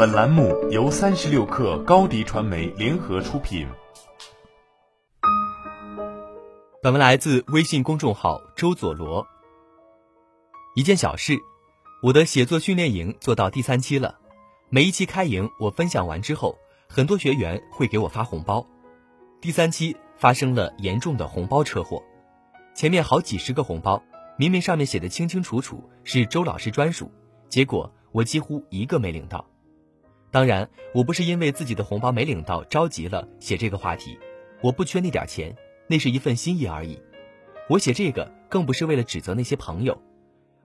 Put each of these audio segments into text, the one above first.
本栏目由三十六氪高低传媒联合出品。本文来自微信公众号周佐罗。一件小事，我的写作训练营做到第三期了。每一期开营，我分享完之后，很多学员会给我发红包。第三期发生了严重的红包车祸，前面好几十个红包，明明上面写的清清楚楚是周老师专属，结果我几乎一个没领到。当然，我不是因为自己的红包没领到着急了写这个话题，我不缺那点钱，那是一份心意而已。我写这个更不是为了指责那些朋友，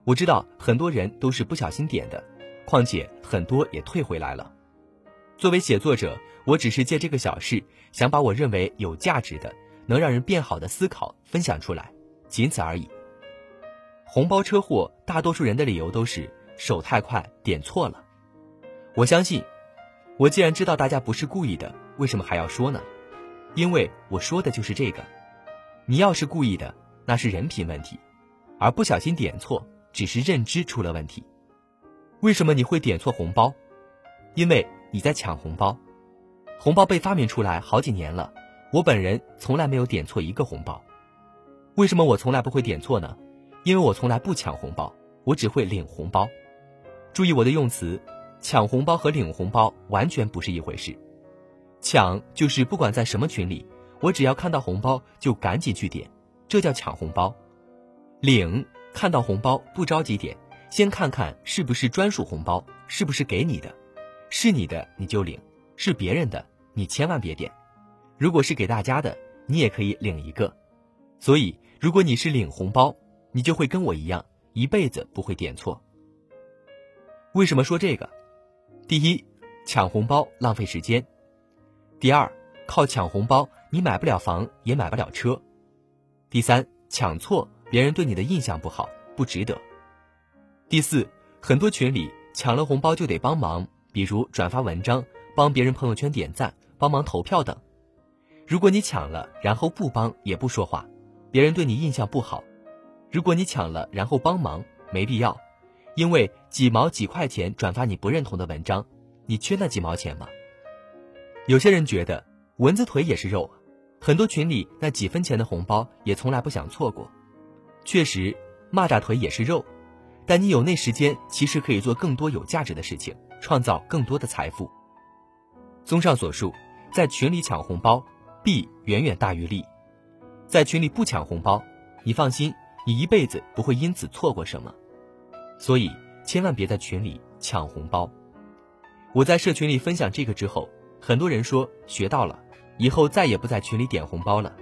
我知道很多人都是不小心点的，况且很多也退回来了。作为写作者，我只是借这个小事，想把我认为有价值的、能让人变好的思考分享出来，仅此而已。红包车祸，大多数人的理由都是手太快点错了。我相信。我既然知道大家不是故意的，为什么还要说呢？因为我说的就是这个。你要是故意的，那是人品问题；而不小心点错，只是认知出了问题。为什么你会点错红包？因为你在抢红包。红包被发明出来好几年了，我本人从来没有点错一个红包。为什么我从来不会点错呢？因为我从来不抢红包，我只会领红包。注意我的用词。抢红包和领红包完全不是一回事，抢就是不管在什么群里，我只要看到红包就赶紧去点，这叫抢红包；领看到红包不着急点，先看看是不是专属红包，是不是给你的，是你的你就领，是别人的你千万别点。如果是给大家的，你也可以领一个。所以，如果你是领红包，你就会跟我一样，一辈子不会点错。为什么说这个？第一，抢红包浪费时间；第二，靠抢红包你买不了房也买不了车；第三，抢错别人对你的印象不好，不值得；第四，很多群里抢了红包就得帮忙，比如转发文章、帮别人朋友圈点赞、帮忙投票等。如果你抢了然后不帮也不说话，别人对你印象不好；如果你抢了然后帮忙，没必要。因为几毛几块钱转发你不认同的文章，你缺那几毛钱吗？有些人觉得蚊子腿也是肉，很多群里那几分钱的红包也从来不想错过。确实，蚂蚱腿也是肉，但你有那时间，其实可以做更多有价值的事情，创造更多的财富。综上所述，在群里抢红包，弊远远大于利。在群里不抢红包，你放心，你一辈子不会因此错过什么。所以，千万别在群里抢红包。我在社群里分享这个之后，很多人说学到了，以后再也不在群里点红包了。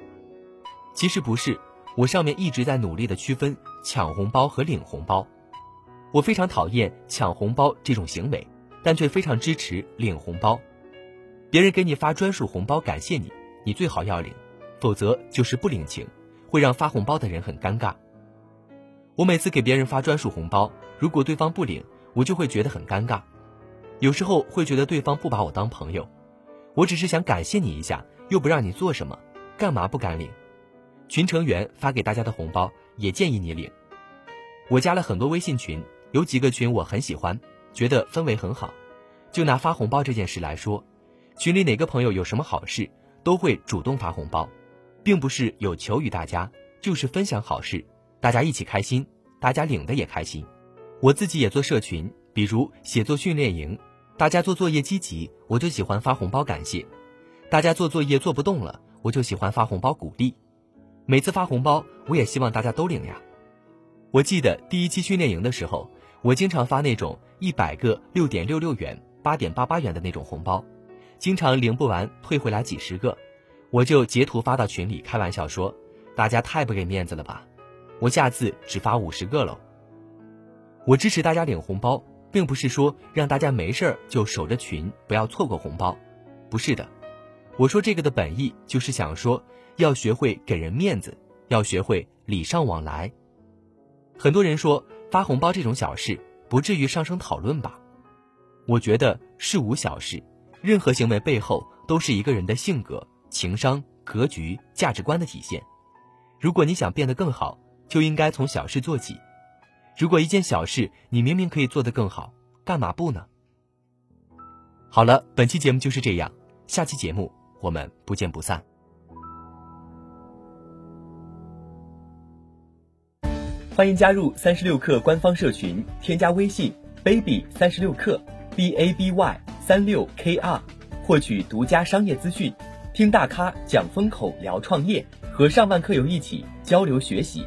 其实不是，我上面一直在努力的区分抢红包和领红包。我非常讨厌抢红包这种行为，但却非常支持领红包。别人给你发专属红包感谢你，你最好要领，否则就是不领情，会让发红包的人很尴尬。我每次给别人发专属红包，如果对方不领，我就会觉得很尴尬。有时候会觉得对方不把我当朋友。我只是想感谢你一下，又不让你做什么，干嘛不敢领？群成员发给大家的红包也建议你领。我加了很多微信群，有几个群我很喜欢，觉得氛围很好。就拿发红包这件事来说，群里哪个朋友有什么好事，都会主动发红包，并不是有求于大家，就是分享好事。大家一起开心，大家领的也开心。我自己也做社群，比如写作训练营，大家做作业积极，我就喜欢发红包感谢；大家做作业做不动了，我就喜欢发红包鼓励。每次发红包，我也希望大家都领呀。我记得第一期训练营的时候，我经常发那种一百个六点六六元、八点八八元的那种红包，经常领不完退回来几十个，我就截图发到群里开玩笑说：“大家太不给面子了吧。”我下次只发五十个喽。我支持大家领红包，并不是说让大家没事儿就守着群，不要错过红包，不是的。我说这个的本意就是想说，要学会给人面子，要学会礼尚往来。很多人说发红包这种小事不至于上升讨论吧？我觉得事无小事，任何行为背后都是一个人的性格、情商、格局、价值观的体现。如果你想变得更好，就应该从小事做起。如果一件小事你明明可以做得更好，干嘛不呢？好了，本期节目就是这样，下期节目我们不见不散。欢迎加入三十六课官方社群，添加微信 baby 三十六课 b a b y 三六 k r，获取独家商业资讯，听大咖讲风口，聊创业，和上万课友一起交流学习。